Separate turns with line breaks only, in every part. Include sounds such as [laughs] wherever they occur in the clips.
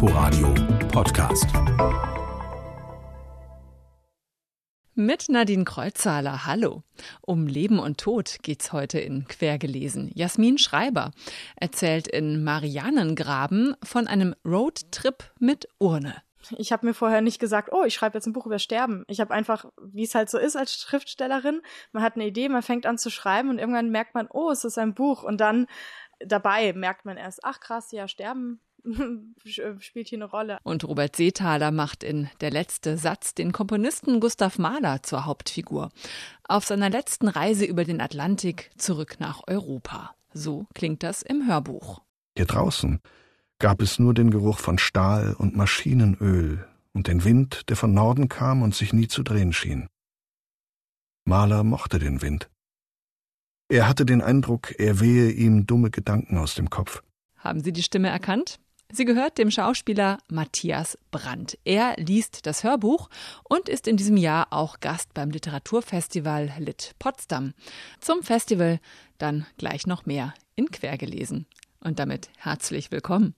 Inforadio Podcast.
Mit Nadine Kreuzzahler, hallo. Um Leben und Tod geht's heute in Quergelesen. Jasmin Schreiber erzählt in Marianengraben von einem Roadtrip mit Urne.
Ich habe mir vorher nicht gesagt, oh, ich schreibe jetzt ein Buch über Sterben. Ich habe einfach, wie es halt so ist als Schriftstellerin, man hat eine Idee, man fängt an zu schreiben und irgendwann merkt man, oh, es ist ein Buch. Und dann dabei merkt man erst, ach krass, ja, Sterben [laughs] spielt hier eine Rolle.
Und Robert Seethaler macht in Der letzte Satz den Komponisten Gustav Mahler zur Hauptfigur. Auf seiner letzten Reise über den Atlantik zurück nach Europa. So klingt das im Hörbuch.
Hier draußen gab es nur den Geruch von Stahl und Maschinenöl und den Wind, der von Norden kam und sich nie zu drehen schien. Mahler mochte den Wind. Er hatte den Eindruck, er wehe ihm dumme Gedanken aus dem Kopf.
Haben Sie die Stimme erkannt? Sie gehört dem Schauspieler Matthias Brandt. Er liest das Hörbuch und ist in diesem Jahr auch Gast beim Literaturfestival Lit Potsdam. Zum Festival dann gleich noch mehr in Quergelesen. Und damit herzlich willkommen.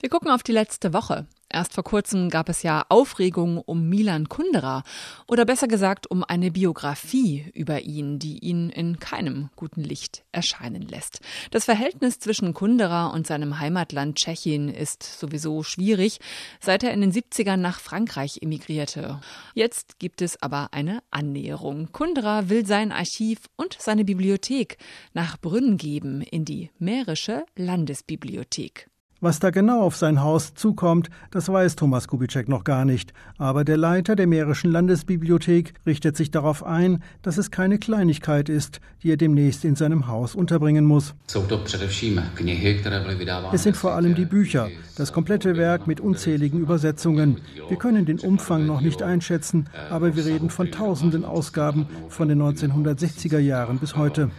Wir gucken auf die letzte Woche. Erst vor kurzem gab es ja Aufregung um Milan Kundera oder besser gesagt um eine Biografie über ihn, die ihn in keinem guten Licht erscheinen lässt. Das Verhältnis zwischen Kundera und seinem Heimatland Tschechien ist sowieso schwierig, seit er in den 70ern nach Frankreich emigrierte. Jetzt gibt es aber eine Annäherung. Kundera will sein Archiv und seine Bibliothek nach Brünn geben in die Mährische Landesbibliothek.
Was da genau auf sein Haus zukommt, das weiß Thomas Kubitschek noch gar nicht. Aber der Leiter der Mährischen Landesbibliothek richtet sich darauf ein, dass es keine Kleinigkeit ist, die er demnächst in seinem Haus unterbringen muss. Es sind vor allem die Bücher, das komplette Werk mit unzähligen Übersetzungen. Wir können den Umfang noch nicht einschätzen, aber wir reden von tausenden Ausgaben von den 1960er Jahren bis heute.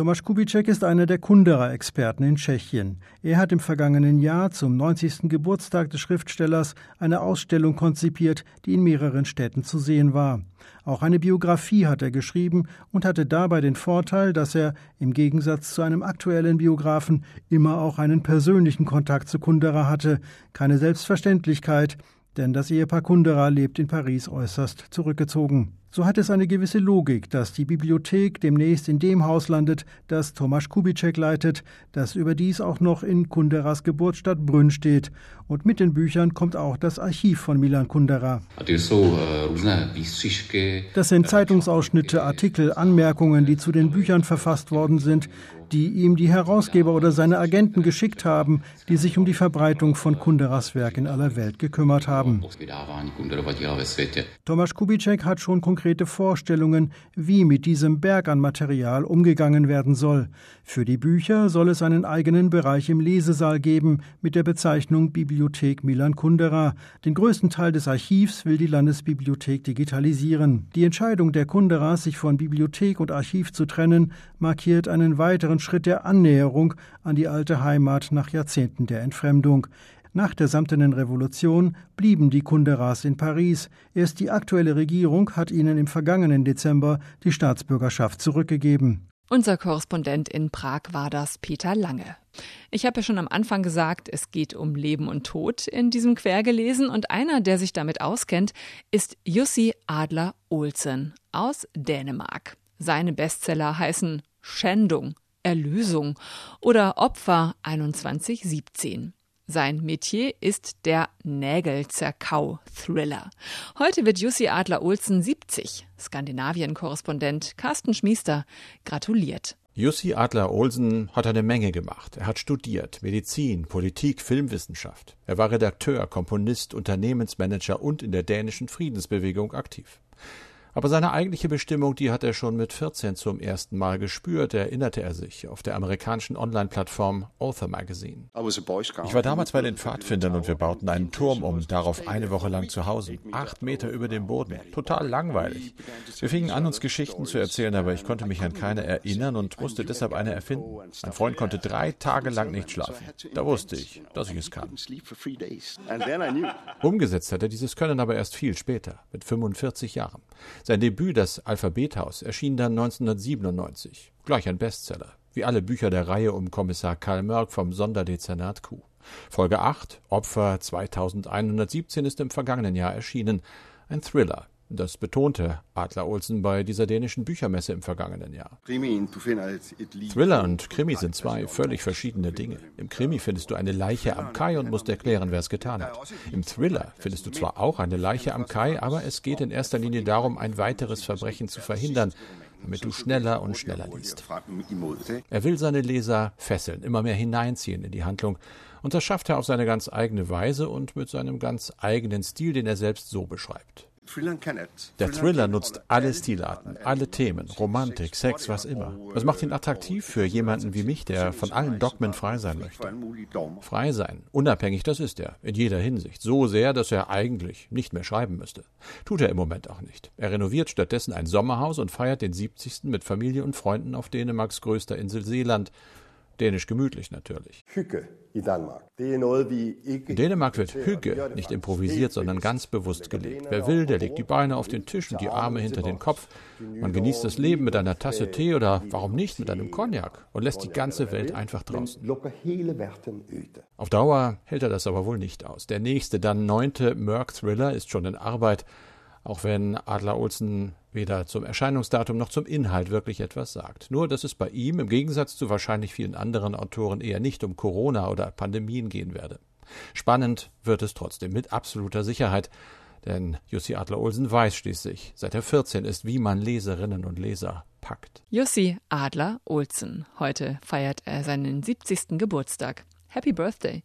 Tomasz Kubitschek ist einer der Kundera-Experten in Tschechien. Er hat im vergangenen Jahr zum 90. Geburtstag des Schriftstellers eine Ausstellung konzipiert, die in mehreren Städten zu sehen war. Auch eine Biografie hat er geschrieben und hatte dabei den Vorteil, dass er im Gegensatz zu einem aktuellen Biografen immer auch einen persönlichen Kontakt zu Kundera hatte. Keine Selbstverständlichkeit, denn das Ehepaar Kundera lebt in Paris äußerst zurückgezogen. So hat es eine gewisse Logik, dass die Bibliothek demnächst in dem Haus landet, das Tomasz Kubitschek leitet, das überdies auch noch in Kunderas Geburtsstadt Brünn steht. Und mit den Büchern kommt auch das Archiv von Milan Kundera. Das sind Zeitungsausschnitte, Artikel, Anmerkungen, die zu den Büchern verfasst worden sind, die ihm die Herausgeber oder seine Agenten geschickt haben, die sich um die Verbreitung von Kunderas Werk in aller Welt gekümmert haben. Tomasz Kubitschek hat schon konkrete Vorstellungen, wie mit diesem Berg an Material umgegangen werden soll. Für die Bücher soll es einen eigenen Bereich im Lesesaal geben mit der Bezeichnung Bibliothek Milan Kundera. Den größten Teil des Archivs will die Landesbibliothek digitalisieren. Die Entscheidung der Kunderas, sich von Bibliothek und Archiv zu trennen, markiert einen weiteren Schritt der Annäherung an die alte Heimat nach Jahrzehnten der Entfremdung. Nach der Samtenen Revolution blieben die Kunderas in Paris. Erst die aktuelle Regierung hat ihnen im vergangenen Dezember die Staatsbürgerschaft zurückgegeben.
Unser Korrespondent in Prag war das Peter Lange. Ich habe ja schon am Anfang gesagt, es geht um Leben und Tod in diesem Quergelesen und einer, der sich damit auskennt, ist Jussi Adler Olsen aus Dänemark. Seine Bestseller heißen Schändung, Erlösung oder Opfer 2117. Sein Metier ist der Nägelzerkau-Thriller. Heute wird Jussi Adler-Olsen 70. Skandinavien-Korrespondent Carsten Schmiester gratuliert.
Jussi Adler-Olsen hat eine Menge gemacht. Er hat studiert Medizin, Politik, Filmwissenschaft. Er war Redakteur, Komponist, Unternehmensmanager und in der dänischen Friedensbewegung aktiv. Aber seine eigentliche Bestimmung, die hat er schon mit 14 zum ersten Mal gespürt, erinnerte er sich auf der amerikanischen Online-Plattform Author Magazine. Ich war damals bei den Pfadfindern und wir bauten einen Turm um, darauf eine Woche lang zu Hause. Acht Meter über dem Boden. Total langweilig. Wir fingen an, uns Geschichten zu erzählen, aber ich konnte mich an keine erinnern und musste deshalb eine erfinden. Mein Freund konnte drei Tage lang nicht schlafen. Da wusste ich, dass ich es kann. Umgesetzt hat er dieses Können aber erst viel später, mit 45 Jahren. Sein Debüt, das Alphabethaus, erschien dann 1997. Gleich ein Bestseller. wie alle Bücher der Reihe um Kommissar Karl Mörk vom Sonderdezernat Q. Folge 8, Opfer 2117, ist im vergangenen Jahr erschienen. Ein Thriller, das betonte Adler Olsen bei dieser dänischen Büchermesse im vergangenen Jahr. Thriller und Krimi sind zwei völlig verschiedene Dinge. Im Krimi findest du eine Leiche am Kai und musst erklären, wer es getan hat. Im Thriller findest du zwar auch eine Leiche am Kai, aber es geht in erster Linie darum, ein weiteres Verbrechen zu verhindern, damit du schneller und schneller liest. Er will seine Leser fesseln, immer mehr hineinziehen in die Handlung, und das schafft er auf seine ganz eigene Weise und mit seinem ganz eigenen Stil, den er selbst so beschreibt. Der Thriller nutzt alle Stilarten, alle Themen, Romantik, Sex, was immer. Das macht ihn attraktiv für jemanden wie mich, der von allen Dogmen frei sein möchte. Frei sein, unabhängig, das ist er, in jeder Hinsicht. So sehr, dass er eigentlich nicht mehr schreiben müsste. Tut er im Moment auch nicht. Er renoviert stattdessen ein Sommerhaus und feiert den 70. mit Familie und Freunden auf Dänemarks größter Insel Seeland. Dänisch gemütlich natürlich. In Dänemark wird Hüge nicht improvisiert, sondern ganz bewusst gelebt. Wer will, der legt die Beine auf den Tisch und die Arme hinter den Kopf. Man genießt das Leben mit einer Tasse Tee oder warum nicht mit einem Cognac und lässt die ganze Welt einfach draußen. Auf Dauer hält er das aber wohl nicht aus. Der nächste, dann neunte Merck-Thriller ist schon in Arbeit auch wenn Adler Olsen weder zum Erscheinungsdatum noch zum Inhalt wirklich etwas sagt. Nur, dass es bei ihm im Gegensatz zu wahrscheinlich vielen anderen Autoren eher nicht um Corona oder Pandemien gehen werde. Spannend wird es trotzdem mit absoluter Sicherheit, denn Jussi Adler Olsen weiß schließlich, seit er 14 ist, wie man Leserinnen und Leser packt.
Jussi Adler Olsen. Heute feiert er seinen 70. Geburtstag. Happy Birthday.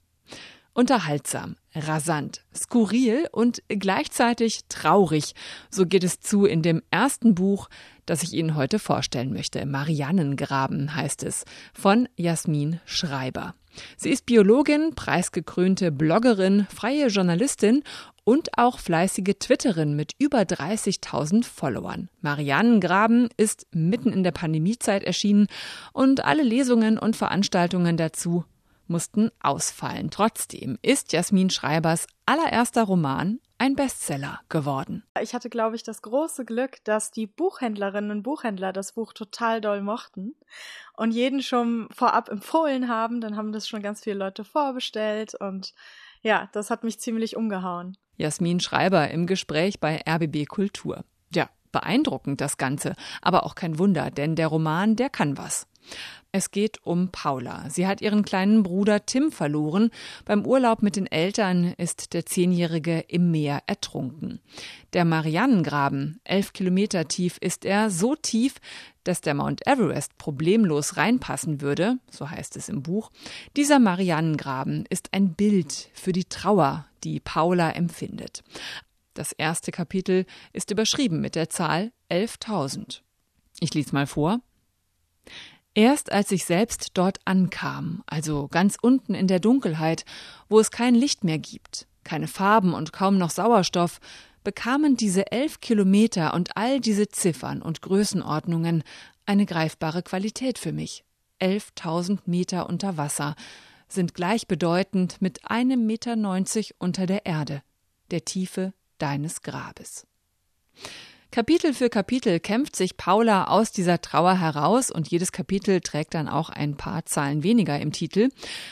Unterhaltsam, rasant, skurril und gleichzeitig traurig. So geht es zu in dem ersten Buch, das ich Ihnen heute vorstellen möchte. Mariannengraben heißt es, von Jasmin Schreiber. Sie ist Biologin, preisgekrönte Bloggerin, freie Journalistin und auch fleißige Twitterin mit über 30.000 Followern. Mariannengraben ist mitten in der Pandemiezeit erschienen und alle Lesungen und Veranstaltungen dazu mussten ausfallen. Trotzdem ist Jasmin Schreibers allererster Roman ein Bestseller geworden.
Ich hatte, glaube ich, das große Glück, dass die Buchhändlerinnen und Buchhändler das Buch total doll mochten und jeden schon vorab empfohlen haben. Dann haben das schon ganz viele Leute vorbestellt und ja, das hat mich ziemlich umgehauen.
Jasmin Schreiber im Gespräch bei RBB Kultur. Ja, beeindruckend das Ganze, aber auch kein Wunder, denn der Roman, der kann was. Es geht um Paula. Sie hat ihren kleinen Bruder Tim verloren. Beim Urlaub mit den Eltern ist der Zehnjährige im Meer ertrunken. Der Marianengraben, elf Kilometer tief, ist er so tief, dass der Mount Everest problemlos reinpassen würde, so heißt es im Buch. Dieser Marianengraben ist ein Bild für die Trauer, die Paula empfindet. Das erste Kapitel ist überschrieben mit der Zahl 11.000. Ich lese mal vor. Erst als ich selbst dort ankam, also ganz unten in der Dunkelheit, wo es kein Licht mehr gibt, keine Farben und kaum noch Sauerstoff, bekamen diese elf Kilometer und all diese Ziffern und Größenordnungen eine greifbare Qualität für mich. Elftausend Meter unter Wasser sind gleichbedeutend mit einem Meter neunzig unter der Erde, der Tiefe deines Grabes. Kapitel für Kapitel kämpft sich Paula aus dieser Trauer heraus und jedes Kapitel trägt dann auch ein paar Zahlen weniger im Titel.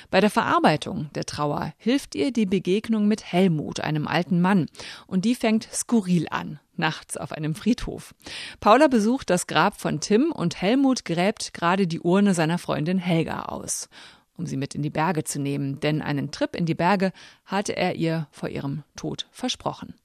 Bei der Verarbeitung der Trauer hilft ihr die Begegnung mit Helmut, einem alten Mann, und die fängt skurril an nachts auf einem Friedhof. Paula besucht das Grab von Tim und Helmut gräbt gerade die Urne seiner Freundin Helga aus, um sie mit in die Berge zu nehmen, denn einen Trip in die Berge hatte er ihr vor ihrem Tod versprochen.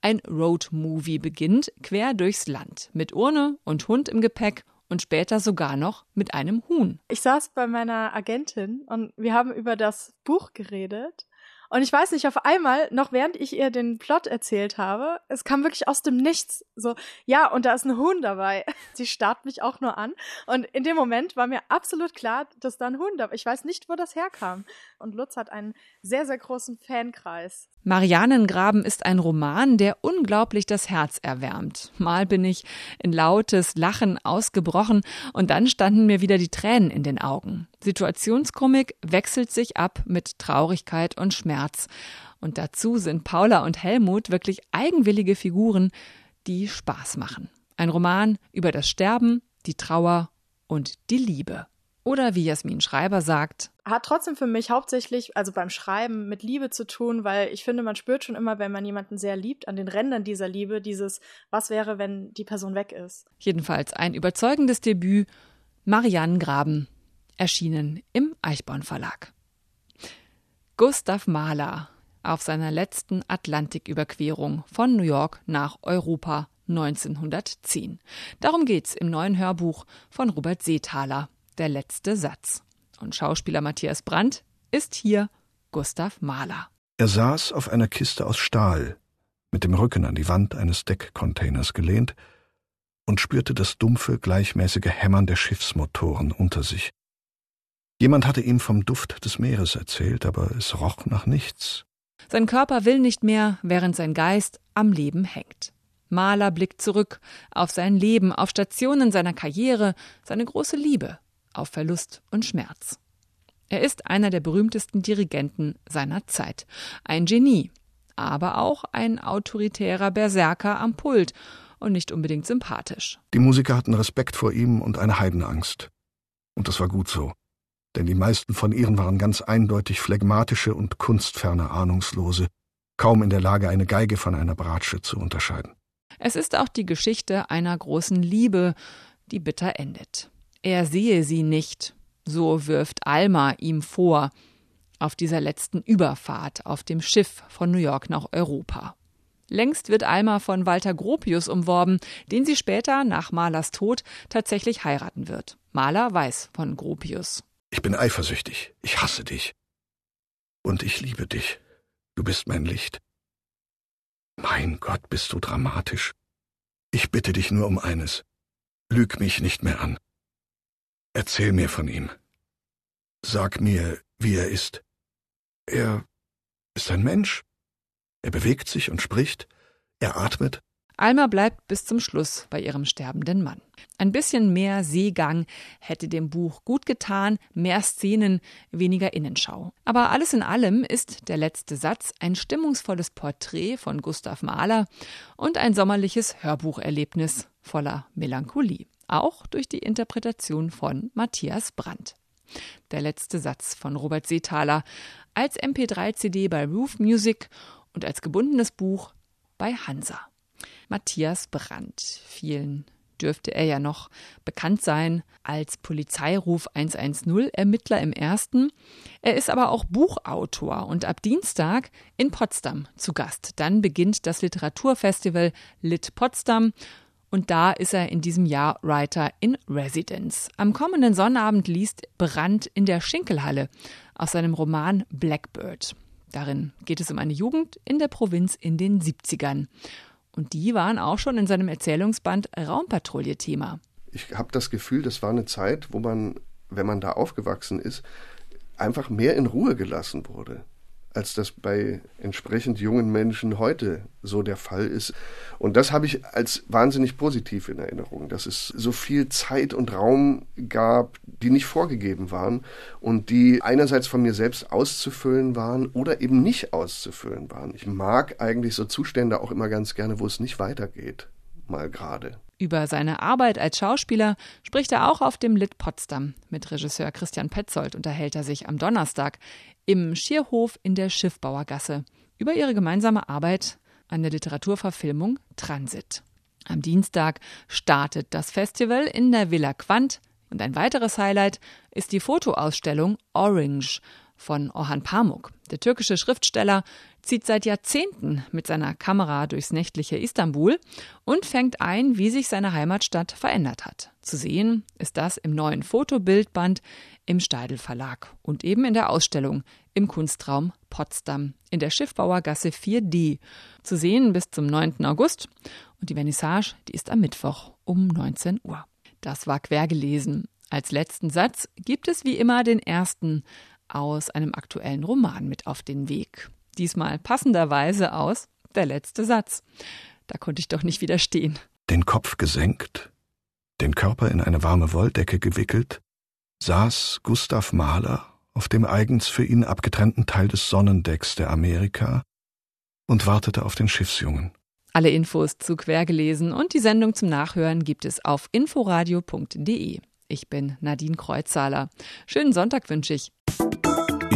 Ein Roadmovie beginnt quer durchs Land mit Urne und Hund im Gepäck und später sogar noch mit einem Huhn.
Ich saß bei meiner Agentin und wir haben über das Buch geredet und ich weiß nicht, auf einmal, noch während ich ihr den Plot erzählt habe, es kam wirklich aus dem Nichts. So, ja, und da ist ein Huhn dabei. [laughs] Sie starrt mich auch nur an. Und in dem Moment war mir absolut klar, dass da ein Huhn dabei Ich weiß nicht, wo das herkam. Und Lutz hat einen sehr, sehr großen Fankreis.
Marianengraben ist ein Roman, der unglaublich das Herz erwärmt. Mal bin ich in lautes Lachen ausgebrochen und dann standen mir wieder die Tränen in den Augen. Situationskomik wechselt sich ab mit Traurigkeit und Schmerz. Und dazu sind Paula und Helmut wirklich eigenwillige Figuren, die Spaß machen. Ein Roman über das Sterben, die Trauer und die Liebe. Oder wie Jasmin Schreiber sagt,
hat trotzdem für mich hauptsächlich, also beim Schreiben, mit Liebe zu tun, weil ich finde, man spürt schon immer, wenn man jemanden sehr liebt, an den Rändern dieser Liebe, dieses, was wäre, wenn die Person weg ist.
Jedenfalls ein überzeugendes Debüt, Marianne Graben, erschienen im Eichborn Verlag. Gustav Mahler auf seiner letzten Atlantiküberquerung von New York nach Europa 1910. Darum geht's im neuen Hörbuch von Robert Seethaler, Der letzte Satz. Und Schauspieler Matthias Brandt ist hier Gustav Mahler.
Er saß auf einer Kiste aus Stahl, mit dem Rücken an die Wand eines Deckcontainers gelehnt und spürte das dumpfe, gleichmäßige Hämmern der Schiffsmotoren unter sich. Jemand hatte ihm vom Duft des Meeres erzählt, aber es roch nach nichts.
Sein Körper will nicht mehr, während sein Geist am Leben hängt. Mahler blickt zurück auf sein Leben, auf Stationen seiner Karriere, seine große Liebe, auf Verlust und Schmerz. Er ist einer der berühmtesten Dirigenten seiner Zeit, ein Genie, aber auch ein autoritärer Berserker am Pult und nicht unbedingt sympathisch.
Die Musiker hatten Respekt vor ihm und eine Heidenangst. Und das war gut so denn die meisten von ihnen waren ganz eindeutig phlegmatische und kunstferne Ahnungslose, kaum in der Lage, eine Geige von einer Bratsche zu unterscheiden.
Es ist auch die Geschichte einer großen Liebe, die bitter endet. Er sehe sie nicht, so wirft Alma ihm vor, auf dieser letzten Überfahrt auf dem Schiff von New York nach Europa. Längst wird Alma von Walter Gropius umworben, den sie später nach Malers Tod tatsächlich heiraten wird. Maler weiß von Gropius.
Ich bin eifersüchtig. Ich hasse dich. Und ich liebe dich. Du bist mein Licht. Mein Gott, bist du dramatisch. Ich bitte dich nur um eines. Lüg mich nicht mehr an. Erzähl mir von ihm. Sag mir, wie er ist. Er ist ein Mensch. Er bewegt sich und spricht. Er atmet.
Alma bleibt bis zum Schluss bei ihrem sterbenden Mann. Ein bisschen mehr Seegang hätte dem Buch gut getan, mehr Szenen, weniger Innenschau. Aber alles in allem ist der letzte Satz ein stimmungsvolles Porträt von Gustav Mahler und ein sommerliches Hörbucherlebnis voller Melancholie, auch durch die Interpretation von Matthias Brandt. Der letzte Satz von Robert Seethaler als MP3-CD bei Roof Music und als gebundenes Buch bei Hansa. Matthias Brandt. Vielen dürfte er ja noch bekannt sein als Polizeiruf 110 Ermittler im ersten. Er ist aber auch Buchautor und ab Dienstag in Potsdam zu Gast. Dann beginnt das Literaturfestival Lit Potsdam und da ist er in diesem Jahr Writer in Residence. Am kommenden Sonnabend liest Brandt in der Schinkelhalle aus seinem Roman Blackbird. Darin geht es um eine Jugend in der Provinz in den 70ern. Und die waren auch schon in seinem Erzählungsband Raumpatrouille Thema.
Ich habe das Gefühl, das war eine Zeit, wo man, wenn man da aufgewachsen ist, einfach mehr in Ruhe gelassen wurde als das bei entsprechend jungen Menschen heute so der Fall ist. Und das habe ich als wahnsinnig positiv in Erinnerung, dass es so viel Zeit und Raum gab, die nicht vorgegeben waren und die einerseits von mir selbst auszufüllen waren oder eben nicht auszufüllen waren. Ich mag eigentlich so Zustände auch immer ganz gerne, wo es nicht weitergeht, mal gerade.
Über seine Arbeit als Schauspieler spricht er auch auf dem Lit Potsdam. Mit Regisseur Christian Petzold unterhält er sich am Donnerstag im Schierhof in der Schiffbauergasse über ihre gemeinsame Arbeit an der Literaturverfilmung Transit. Am Dienstag startet das Festival in der Villa Quant und ein weiteres Highlight ist die Fotoausstellung Orange von Orhan Pamuk. Der türkische Schriftsteller zieht seit Jahrzehnten mit seiner Kamera durchs nächtliche Istanbul und fängt ein, wie sich seine Heimatstadt verändert hat. Zu sehen ist das im neuen Fotobildband im Steidel Verlag und eben in der Ausstellung im Kunstraum Potsdam in der Schiffbauergasse 4D. Zu sehen bis zum 9. August und die Vernissage, die ist am Mittwoch um 19 Uhr. Das war quergelesen. Als letzten Satz gibt es wie immer den ersten aus einem aktuellen Roman mit auf den Weg. Diesmal passenderweise aus Der letzte Satz. Da konnte ich doch nicht widerstehen.
Den Kopf gesenkt, den Körper in eine warme Wolldecke gewickelt, saß Gustav Mahler auf dem eigens für ihn abgetrennten Teil des Sonnendecks der Amerika und wartete auf den Schiffsjungen.
Alle Infos zu Quergelesen und die Sendung zum Nachhören gibt es auf inforadio.de. Ich bin Nadine Kreuzzahler. Schönen Sonntag wünsche ich.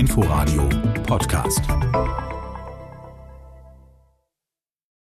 Inforadio Podcast.